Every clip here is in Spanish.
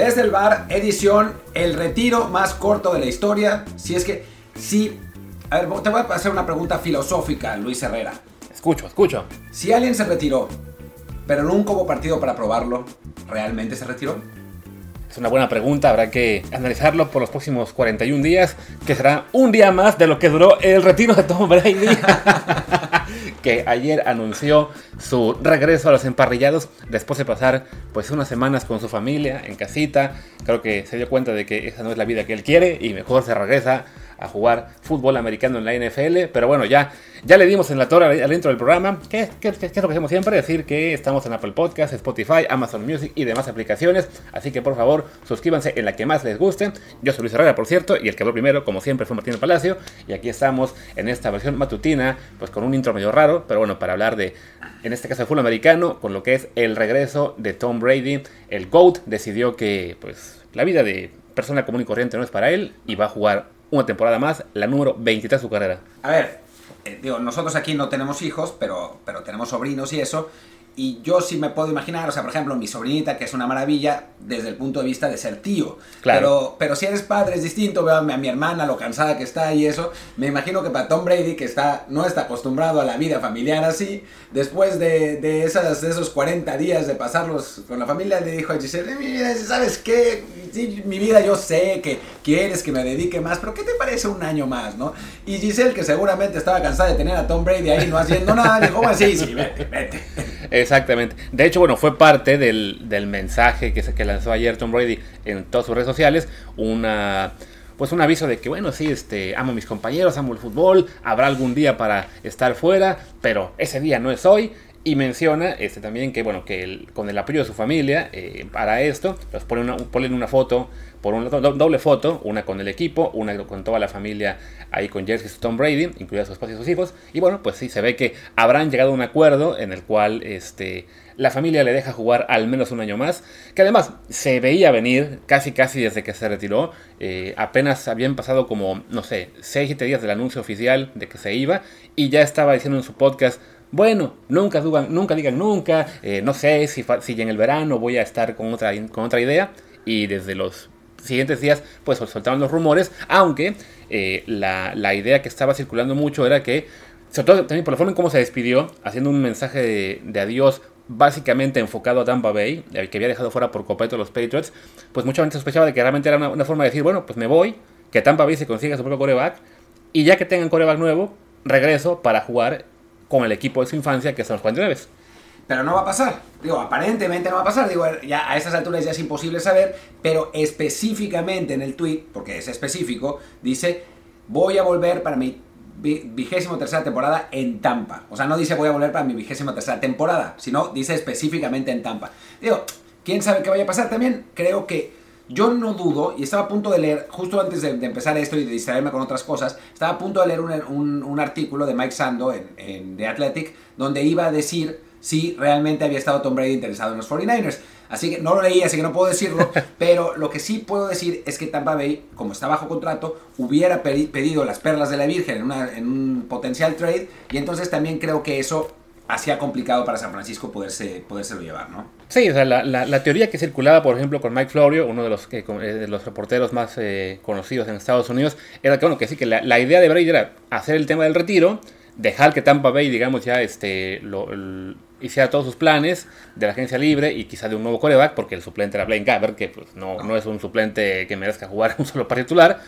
desde el bar, edición, el retiro más corto de la historia. Si es que, sí. A ver, te voy a hacer una pregunta filosófica, Luis Herrera. Escucho, escucho. Si alguien se retiró, pero nunca hubo partido para probarlo, ¿realmente se retiró? Es una buena pregunta, habrá que analizarlo por los próximos 41 días, que será un día más de lo que duró el retiro de Tom Brady, que ayer anunció su regreso a los emparrillados después de pasar pues unas semanas con su familia en casita. Creo que se dio cuenta de que esa no es la vida que él quiere y mejor se regresa a jugar fútbol americano en la NFL. Pero bueno, ya, ya le dimos en la torre al intro del programa. ¿Qué, qué, qué es lo que hacemos siempre? Decir que estamos en Apple Podcast, Spotify, Amazon Music y demás aplicaciones. Así que por favor, suscríbanse en la que más les guste. Yo soy Luis Herrera, por cierto, y el que habló primero, como siempre, fue Martín Palacio. Y aquí estamos en esta versión matutina, pues con un intro medio raro, pero bueno, para hablar de, en este caso, de fútbol americano, con lo que es el regreso de Tom Brady. El GOAT decidió que, pues, la vida de persona común y corriente no es para él y va a jugar una temporada más, la número 23 de su carrera. A ver, eh, digo, nosotros aquí no tenemos hijos, pero, pero tenemos sobrinos y eso. Y yo sí me puedo imaginar, o sea, por ejemplo, mi sobrinita, que es una maravilla desde el punto de vista de ser tío. Claro. Pero, pero si eres padre es distinto, veo a mi, a mi hermana, lo cansada que está y eso. Me imagino que para Tom Brady, que está, no está acostumbrado a la vida familiar así, después de, de, esas, de esos 40 días de pasarlos con la familia, le dijo a Giselle, mira, ¿sabes qué? Sí, mi vida yo sé que quieres que me dedique más, pero ¿qué te parece un año más, no? Y Giselle, que seguramente estaba cansada de tener a Tom Brady ahí no haciendo nada, dijo, bueno, sí, sí, vete, vete. Exactamente. De hecho, bueno, fue parte del, del mensaje que, que lanzó ayer Tom Brady en todas sus redes sociales. Una pues un aviso de que bueno, sí, este, amo a mis compañeros, amo el fútbol, habrá algún día para estar fuera, pero ese día no es hoy. Y menciona este, también que, bueno, que con el apoyo de su familia eh, para esto, pues ponen una, ponen una foto, por un lado, doble foto, una con el equipo, una con toda la familia ahí con jerseys Tom Brady, incluida su esposa y sus hijos. Y bueno, pues sí, se ve que habrán llegado a un acuerdo en el cual este, la familia le deja jugar al menos un año más, que además se veía venir casi casi desde que se retiró, eh, apenas habían pasado como, no sé, 6-7 días del anuncio oficial de que se iba, y ya estaba diciendo en su podcast, bueno, nunca, dudan, nunca digan nunca, eh, no sé si, si en el verano voy a estar con otra, con otra idea, y desde los siguientes días pues soltaban los rumores, aunque eh, la, la idea que estaba circulando mucho era que sobre todo también por la forma en cómo se despidió, haciendo un mensaje de, de, adiós básicamente enfocado a Tampa Bay, el que había dejado fuera por completo a los Patriots, pues mucha gente sospechaba de que realmente era una, una, forma de decir, bueno, pues me voy, que Tampa Bay se consiga su propio coreback, y ya que tengan coreback nuevo, regreso para jugar con el equipo de su infancia, que son los 49. Pero no va a pasar. Digo, aparentemente no va a pasar. Digo, ya a esas alturas ya es imposible saber, pero específicamente en el tweet, porque es específico, dice, voy a volver para mi vigésimo tercera temporada en Tampa. O sea, no dice voy a volver para mi vigésima tercera temporada, sino dice específicamente en Tampa. Digo, ¿quién sabe qué vaya a pasar? También creo que yo no dudo, y estaba a punto de leer, justo antes de, de empezar esto y de distraerme con otras cosas, estaba a punto de leer un, un, un artículo de Mike Sando en, en The Athletic, donde iba a decir si realmente había estado Tom Brady interesado en los 49ers. Así que no lo leí, así que no puedo decirlo, pero lo que sí puedo decir es que Tampa Bay, como está bajo contrato, hubiera pedido las perlas de la Virgen en, una, en un potencial trade, y entonces también creo que eso hacía complicado para San Francisco poderse, podérselo llevar, ¿no? Sí, o sea, la, la, la, teoría que circulaba, por ejemplo, con Mike Florio, uno de los, que, de los reporteros más eh, conocidos en Estados Unidos, era que, bueno, que sí, que la, la idea de Brady era hacer el tema del retiro, dejar que Tampa Bay, digamos, ya este, lo, el, hiciera todos sus planes de la agencia libre y quizá de un nuevo coreback, porque el suplente era Blaine Gabbert, que pues, no, no es un suplente que merezca jugar un solo partido titular.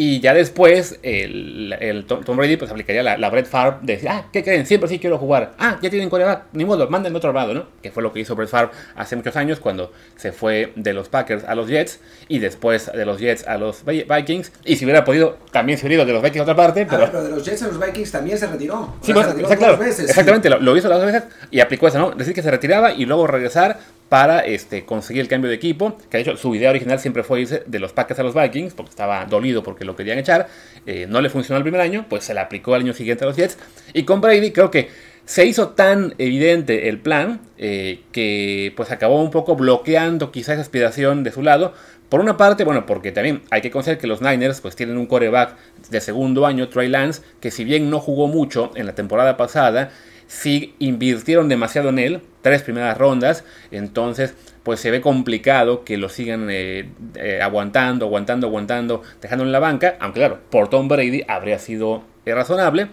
Y ya después el, el Tom, Tom, Brady pues aplicaría la, la Brett Favre de decir, ah, ¿qué creen? Siempre sí quiero jugar. Ah, ya tienen coreback, ni modo, manden otro lado, ¿no? Que fue lo que hizo Brett Favre hace muchos años cuando se fue de los Packers a los Jets y después de los Jets a los Vikings. Y si hubiera podido, también se hubiera ido de los Vikings a otra parte. Pero, ah, pero de los Jets a los Vikings también se retiró. Sí, se retiró claro, dos veces. Exactamente, lo, lo, hizo las dos veces y aplicó esa, ¿no? Decir que se retiraba y luego regresar para este, conseguir el cambio de equipo, que de hecho su idea original siempre fue irse de los Packers a los Vikings, porque estaba dolido porque lo querían echar, eh, no le funcionó el primer año, pues se le aplicó al año siguiente a los Jets, y con Brady creo que se hizo tan evidente el plan eh, que pues acabó un poco bloqueando quizá esa aspiración de su lado, por una parte, bueno, porque también hay que considerar que los Niners pues tienen un coreback de segundo año, Trey Lance, que si bien no jugó mucho en la temporada pasada, sí invirtieron demasiado en él, tres primeras rondas, entonces pues se ve complicado que lo sigan eh, eh, aguantando, aguantando, aguantando, dejando en la banca, aunque claro, por Tom Brady habría sido razonable,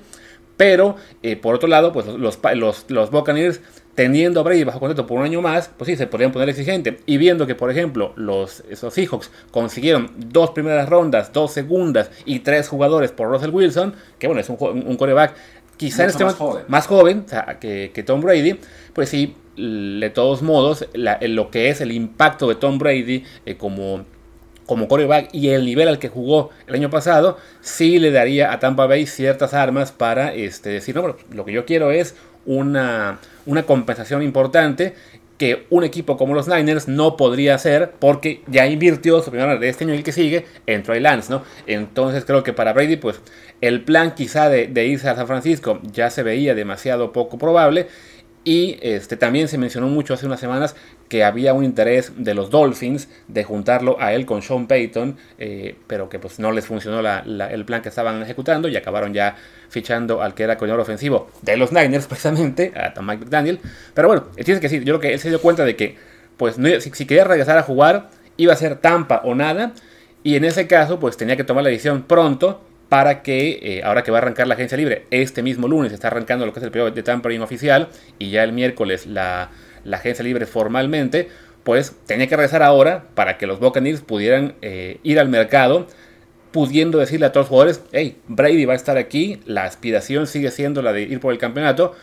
pero por otro lado, pues los, los, los Buccaneers teniendo a Brady bajo contrato por un año más, pues sí, se podrían poner exigente. Y viendo que, por ejemplo, los esos Seahawks consiguieron dos primeras rondas, dos segundas y tres jugadores por Russell Wilson, que bueno, es un, un coreback quizá en este más joven, más joven que, Tom Brady, pues sí, de todos modos, lo que es el impacto de Tom Brady eh, como como coreback y el nivel al que jugó el año pasado, sí le daría a Tampa Bay ciertas armas para este, decir, no, lo que yo quiero es una, una compensación importante que un equipo como los Niners no podría hacer porque ya invirtió su primera de este año y el que sigue en Trey Lance, ¿no? Entonces creo que para Brady, pues el plan quizá de, de irse a San Francisco ya se veía demasiado poco probable y este, también se mencionó mucho hace unas semanas que había un interés de los Dolphins de juntarlo a él con Sean Payton, eh, pero que pues no les funcionó el plan que estaban ejecutando y acabaron ya fichando al que era coordinador ofensivo de los Niners precisamente, a Mike McDaniel. Pero bueno, tienes que decir, yo creo que él se dio cuenta de que pues si, si quería regresar a jugar iba a ser Tampa o nada y en ese caso pues tenía que tomar la decisión pronto para que eh, ahora que va a arrancar la agencia libre, este mismo lunes está arrancando lo que es el periodo de tampering oficial y ya el miércoles la, agencia libre formalmente, pues tenía que regresar ahora para que los Buccaneers pudieran eh, ir al mercado pudiendo decirle a todos los jugadores, hey, Brady va a estar aquí, la aspiración sigue siendo la de ir por el campeonato,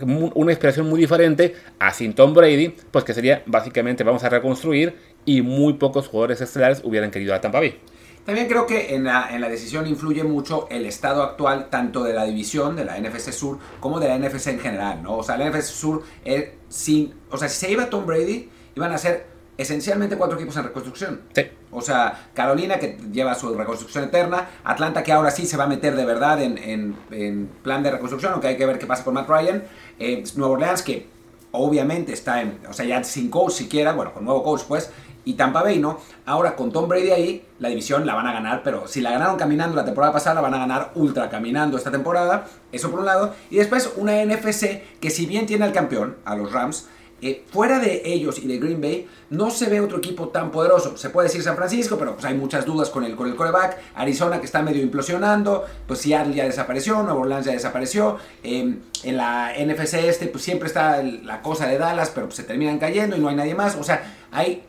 una inspiración muy diferente a sin Tom Brady, pues que sería básicamente vamos a reconstruir y muy pocos jugadores estelares hubieran querido a Tampa Bay. También creo que en la, en la, decisión influye mucho el estado actual tanto de la división de la NFC Sur como de la NFC en general, ¿no? O sea, la NFC Sur, eh, sin, o sea, si se iba Tom Brady, iban a ser esencialmente cuatro equipos en reconstrucción. Sí. O sea, Carolina que lleva su reconstrucción eterna, Atlanta que ahora sí se va a meter de verdad en, en, en plan de reconstrucción, aunque hay que ver qué pasa con Matt Ryan, eh, Nueva Orleans que obviamente está en, o sea, ya sin coach siquiera, bueno, con nuevo coach pues, y Tampa Bay, ¿no? Ahora con Tom Brady ahí, la división la van a ganar, pero si la ganaron caminando la temporada pasada, la van a ganar ultra caminando esta temporada. Eso por un lado. Y después una NFC que si bien tiene al campeón, a los Rams, eh, fuera de ellos y de Green Bay, no se ve otro equipo tan poderoso. Se puede decir San Francisco, pero pues hay muchas dudas con el, con el coreback. Arizona que está medio implosionando, pues Seattle ya desapareció, Nueva Orleans ya desapareció. Em, en la NFC este, pues siempre está la cosa de Dallas, pero pues, se terminan cayendo y no hay nadie más. O sea, hay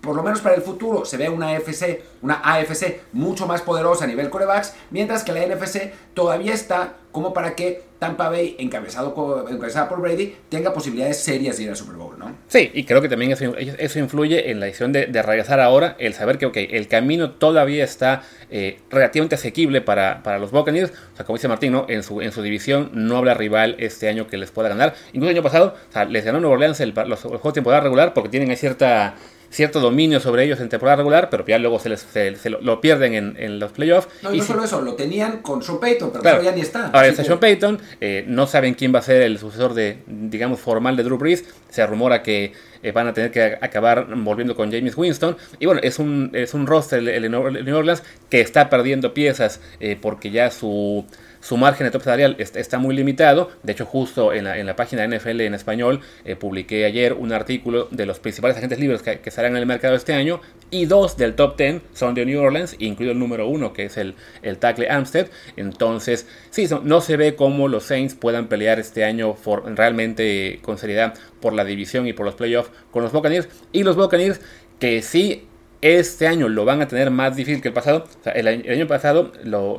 por lo menos para el futuro, se ve una AFC, una AFC mucho más poderosa a nivel corebacks, mientras que la NFC todavía está como para que Tampa Bay, encabezado, encabezada por Brady, tenga posibilidades serias de ir al Super Bowl, ¿no? Sí, y creo que también eso, influye en la decisión de, regresar ahora, el saber que, ok, el camino todavía está eh, relativamente asequible para, para, los Buccaneers, o sea, como dice Martín, en, su, en su división no habrá rival este año que les pueda ganar, incluso el año pasado, o sea, les ganó Nueva Orleans el, los, los juegos de temporada regular porque tienen ahí cierta cierto dominio sobre ellos en temporada regular, pero ya luego se, les, se, lo, pierden en, en, los playoffs. No, y no solo eso, lo tenían con Sean Payton, pero ya ni está. Ahora está Sean Payton, eh, no saben quién va a ser el sucesor de, digamos, formal de Drew Brees. Se rumora que eh, van a tener que acabar volviendo con James Winston. Y bueno, es un, es un roster, el, New Orleans, que está perdiendo piezas eh, porque ya su su margen de top salarial está muy limitado. De hecho, justo en la, en la página NFL en español eh, publiqué ayer un artículo de los principales agentes libres que, que estarán en el mercado este año y dos del top 10 son de New Orleans, incluido el número uno que es el, el tackle Amstead. Entonces, sí, no se ve cómo los Saints puedan pelear este año realmente con seriedad por la división y por los playoffs con los Buccaneers. Y los Buccaneers que sí este año lo van a tener más difícil que el pasado. el, año, pasado,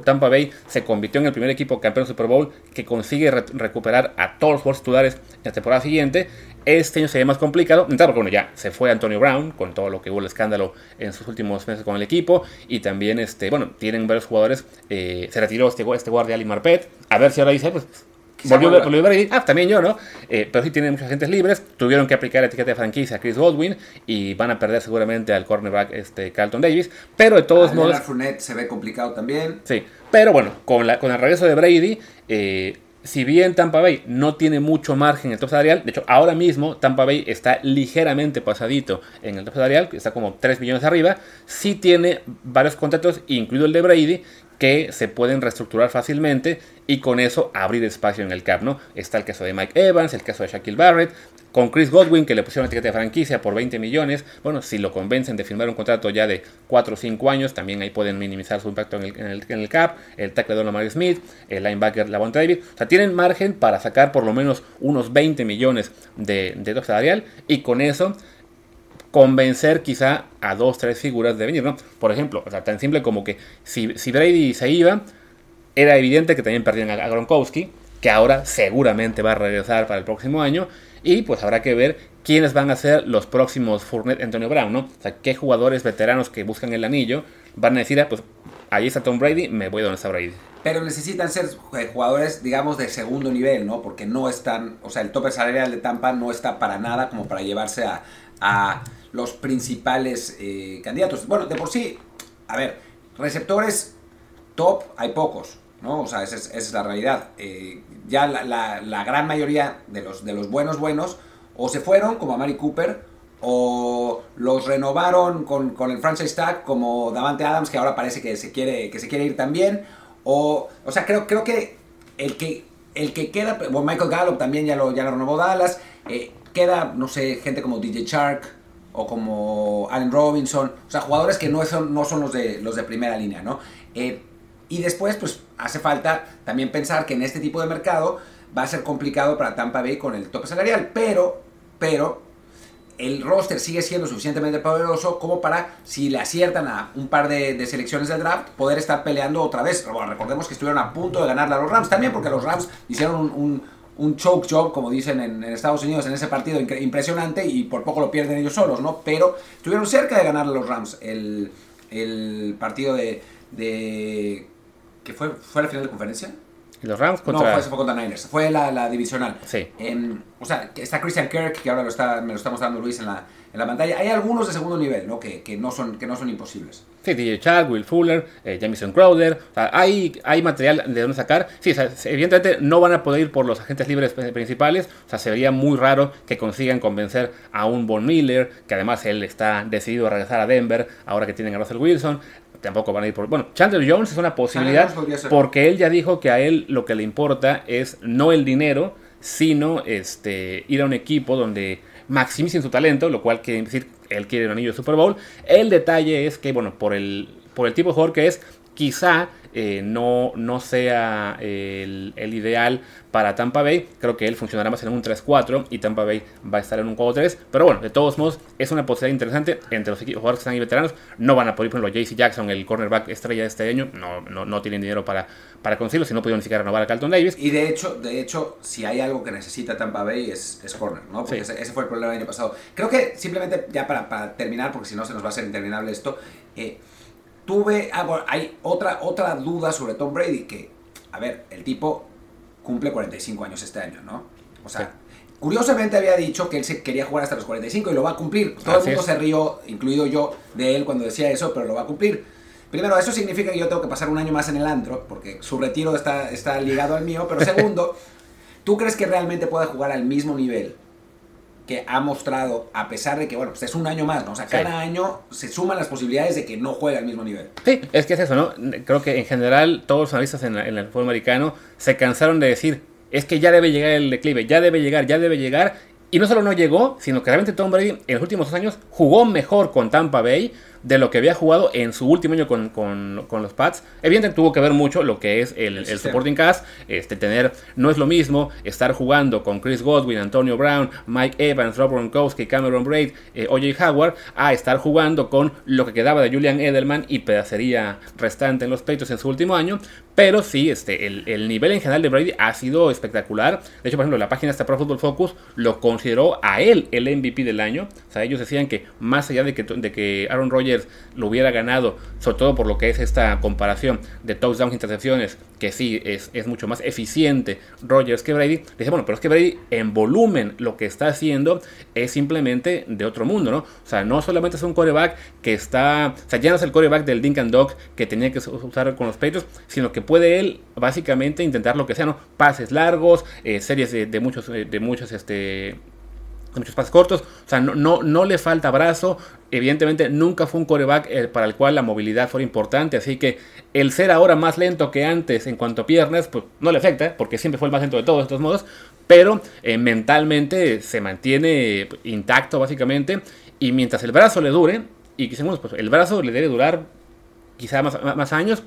Tampa Bay se convirtió en el primer equipo campeón Super Bowl que consigue recuperar a todos los jugadores titulares en la temporada siguiente. Este año sería más complicado. Porque bueno, ya se fue Antonio Brown con todo lo que hubo el escándalo en sus últimos meses con el equipo. Y también, este, bueno, tienen varios jugadores. Eh, se retiró este, este guardia Ali Marpet. A ver si ahora dice, pues Volvió, volvió Brady. Ah, también yo, ¿no? Eh, pero sí tienen muchos agentes libres. Tuvieron que aplicar la etiqueta de franquicia a Chris Baldwin y van a perder seguramente al cornerback este, Carlton Davis. Pero de todos modos. Fournette se ve complicado también. Sí. Pero bueno, con, la, con el regreso de Brady. Eh, si bien Tampa Bay no tiene mucho margen en el top salarial, de hecho ahora mismo Tampa Bay está ligeramente pasadito en el top salarial, está como 3 millones arriba, sí tiene varios contratos, incluido el de Brady, que se pueden reestructurar fácilmente y con eso abrir espacio en el cap, ¿no? Está el caso de Mike Evans, el caso de Shaquille Barrett, Con Chris Godwin, que le pusieron etiqueta de franquicia por 20 millones, bueno, si lo convencen de firmar un contrato ya de 4 o 5 años, también ahí pueden minimizar su impacto en el, cap, el tackle de Lamar Smith, el linebacker Lavonte David, o sea, tienen margen para sacar por lo menos unos 20 millones de, de salarial y con eso convencer quizá a dos, tres figuras de venir, ¿no? Por ejemplo, o sea, tan simple como que si, si Brady se iba, era evidente que también perdían a Gronkowski, que ahora seguramente va a regresar para el próximo año, y pues habrá que ver quiénes van a ser los próximos Fournette Antonio Brown, ¿no? O sea, qué jugadores veteranos que buscan el anillo van a decir, ah, pues ahí está Tom Brady, me voy donde está Brady. Pero necesitan ser jugadores, digamos, de segundo nivel, ¿no? Porque no están, o sea, el tope salarial de Tampa no está para nada como para llevarse a, a los principales eh, candidatos. Bueno, de por sí, a ver, receptores top hay pocos, ¿no? O sea, esa es, la realidad. Eh, ya la, gran mayoría de los, de los buenos buenos o se fueron, como a Mari Cooper, o los renovaron con, el franchise tag, como Davante Adams, que ahora parece que se quiere, que se quiere ir también. O, o sea, creo, creo que el que el que queda, bueno, Michael Gallup también ya lo, ya lo renovó Dallas, eh, queda, no sé, gente como DJ Shark o como Allen Robinson, o sea, jugadores que no son, no son los, de, los de primera línea, ¿no? Eh, y después, pues, hace falta también pensar que en este tipo de mercado va a ser complicado para Tampa Bay con el tope salarial, pero, pero, el roster sigue siendo suficientemente poderoso como para, si le aciertan a un par de, selecciones del draft, poder estar peleando otra vez. recordemos que estuvieron a punto de ganar a los Rams también, porque los Rams hicieron un choke job, como dicen en, Estados Unidos, en ese partido impresionante y por poco lo pierden ellos solos, ¿no? Pero estuvieron cerca de ganar a los Rams el, partido de, de... ¿Qué fue? ¿Fue la final de conferencia? Los Rams contra... No, fue, fue contra Niners. Fue la, la divisional. Sí. Em, o sea, está Christian Kirk, que ahora lo está, me lo está mostrando Luis en la, en la pantalla. Hay algunos de segundo nivel, ¿no? Que, que, no, son, que no son imposibles. Sí, DJ Chad, Will Fuller, eh, Jamison Crowder. O sea, hay, hay material de donde sacar. Sí, o sea, evidentemente no van a poder ir por los agentes libres principales. O sea, sería muy raro que consigan convencer a un Von Miller, que además él está decidido a regresar a Denver ahora que tienen a Russell Wilson tampoco van a ir por... Bueno, Chandler Jones es una posibilidad porque él ya dijo que a él lo que le importa es no el dinero, sino este, ir a un equipo donde maximicen su talento, lo cual quiere decir él quiere un anillo de Super Bowl. El detalle es que, bueno, por el, por el tipo de jugador que es, quizá eh, no, no sea el, ideal para Tampa Bay. Creo que él funcionará más en un 3-4 y Tampa Bay va a estar en un 4-3. Pero bueno, de todos modos, es una posibilidad interesante entre los jugadores que están ahí veteranos. No van a poder, por ejemplo, JC Jackson, el cornerback estrella de este año. No, no, no tienen dinero para, para conseguirlo, si no pudieron ni siquiera renovar a Carlton Davis. Y de hecho, de hecho, si hay algo que necesita Tampa Bay es, es corner, ¿no? Porque ese, fue el problema del año pasado. Creo que simplemente, ya para, para terminar, porque si no se nos va a hacer interminable esto, eh, tuve, ah, hay otra, otra duda sobre Tom Brady, que, a ver, el tipo cumple 45 años este año, ¿no? O sea, curiosamente había dicho que él se quería jugar hasta los 45 y lo va a cumplir. Todo el mundo se rió, incluido yo, de él cuando decía eso, pero lo va a cumplir. Primero, eso significa que yo tengo que pasar un año más en el antro, porque su retiro está, está ligado al mío, pero segundo, ¿tú crees que realmente pueda jugar al mismo nivel que ha mostrado, a pesar de que, bueno, pues es un año más, ¿no? O sea, cada año se suman las posibilidades de que no juegue al mismo nivel. Sí, es que es eso, ¿no? Creo que en general todos los analistas en, el fútbol americano se cansaron de decir, es que ya debe llegar el declive, ya debe llegar, ya debe llegar. Y no solo no llegó, sino que realmente Tom Brady en los últimos dos años jugó mejor con Tampa Bay de lo que había jugado en su último año con, con, los Pats. Evidentemente tuvo que ver mucho lo que es el, el supporting cast. Este, tener, no es lo mismo estar jugando con Chris Godwin, Antonio Brown, Mike Evans, Rob Gronkowski, Cameron Braid, eh, OJ Howard, a estar jugando con lo que quedaba de Julian Edelman y pedacería restante en los peitos en su último año. Pero sí, este, el, nivel en general de Brady ha sido espectacular. De hecho, por ejemplo, la página esta Pro Football Focus lo consideró a él el MVP del año. O sea, ellos decían que más allá de que, de que Aaron Rodgers lo hubiera ganado, sobre todo por lo que es esta comparación de touchdowns intercepciones, que sí es, mucho más eficiente Rogers que Brady, dice, bueno, pero es que Brady en volumen lo que está haciendo es simplemente de otro mundo, ¿no? O sea, no solamente es un coreback que está, o sea, ya no es el coreback del Dink and Dog que tenía que usar con los Patriots, sino que puede él básicamente intentar lo que sea, ¿no? Pases largos, eh, series de, muchos, de muchos, este muchos pases cortos, o sea, no, no, no le falta brazo, evidentemente nunca fue un coreback eh, para el cual la movilidad fuera importante, así que el ser ahora más lento que antes en cuanto a piernas, pues no le afecta, porque siempre fue el más lento de todos, de todos modos, pero eh, mentalmente se mantiene intacto básicamente, y mientras el brazo le dure, y quizás pues el brazo le debe durar quizá más, más años,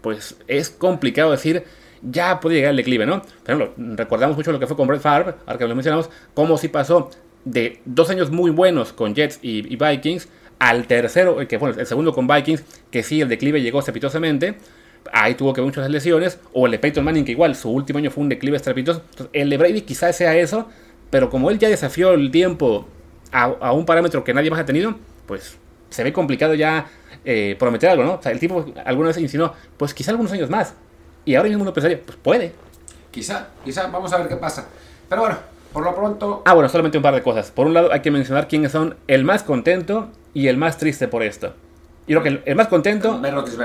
pues es complicado decir ya puede llegar el declive, ¿no? Por ejemplo, recordamos mucho lo que fue con Brett Favre, ahora que lo mencionamos, cómo sí pasó de dos años muy buenos con Jets y, Vikings al tercero, que bueno, el segundo con Vikings, que sí, el declive llegó estrepitosamente. Ahí tuvo que ver muchas lesiones. O el de Peyton Manning, que igual su último año fue un declive estrepitoso. Entonces, el de Brady quizás sea eso, pero como él ya desafió el tiempo a, un parámetro que nadie más ha tenido, pues se ve complicado ya eh, prometer algo, ¿no? O sea, el tipo alguna vez insinuó, pues quizá algunos años más. Y ahora mismo uno pensaría, pues puede. Quizá, quizá, vamos a ver qué pasa. Pero bueno, por lo pronto. Ah, bueno, solamente un par de cosas. Por un lado, hay que mencionar quiénes son el más contento y el más triste por esto. Y creo que el, más contento.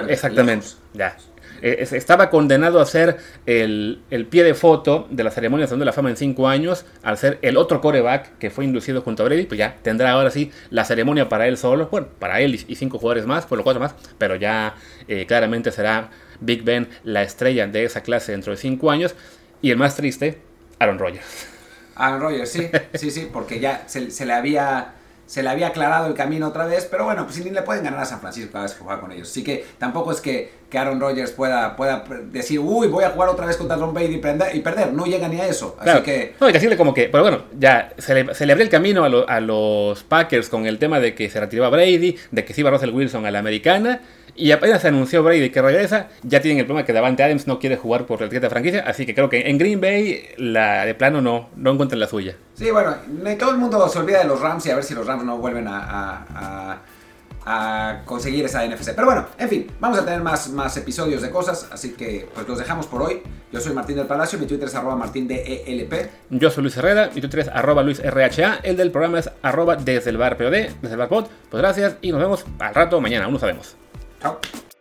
exactamente. Ya. Eh, estaba condenado a ser el, pie de foto de la ceremonia de la Fama en cinco años, al ser el otro coreback que fue inducido junto a Brady, pues ya tendrá ahora sí la ceremonia para él solo, bueno, para él y, cinco jugadores más, por lo cuatro más, pero ya eh, claramente será Big Ben la estrella de esa clase dentro de cinco años. Y el más triste, Aaron Rodgers. Aaron Rodgers, sí, sí, sí, porque ya se, le había se le había aclarado el camino otra vez, pero bueno, pues ni le pueden ganar a San Francisco cada vez que juega con ellos. Así que tampoco es que, que Aaron Rodgers pueda, pueda decir, uy, voy a jugar otra vez contra Tom Brady y, y perder. No llega ni a eso. Así que... No, hay que decirle como que, pero bueno, ya se le, se le abrió el camino a, a, los Packers con el tema de que se retiraba Brady, de que se iba Russell Wilson a la americana. Y apenas se anunció Brady que regresa, ya tienen el problema que Davante Adams no quiere jugar por la etiqueta de franquicia, así que creo que en Green Bay la de plano no, no encuentran la suya. Sí, bueno, todo el mundo se olvida de los Rams y a ver si los Rams no vuelven a, a, conseguir esa NFC. Pero bueno, en fin, vamos a tener más, más episodios de cosas, así que pues los dejamos por hoy. Yo soy Martín del Palacio, mi Twitter es arroba martindelp. Yo soy Luis Herrera, mi Twitter es arroba luisrha, el del programa es arroba desde el bar POD, desde el bar pod. Pues gracias y nos vemos al rato mañana, aún no sabemos. Out.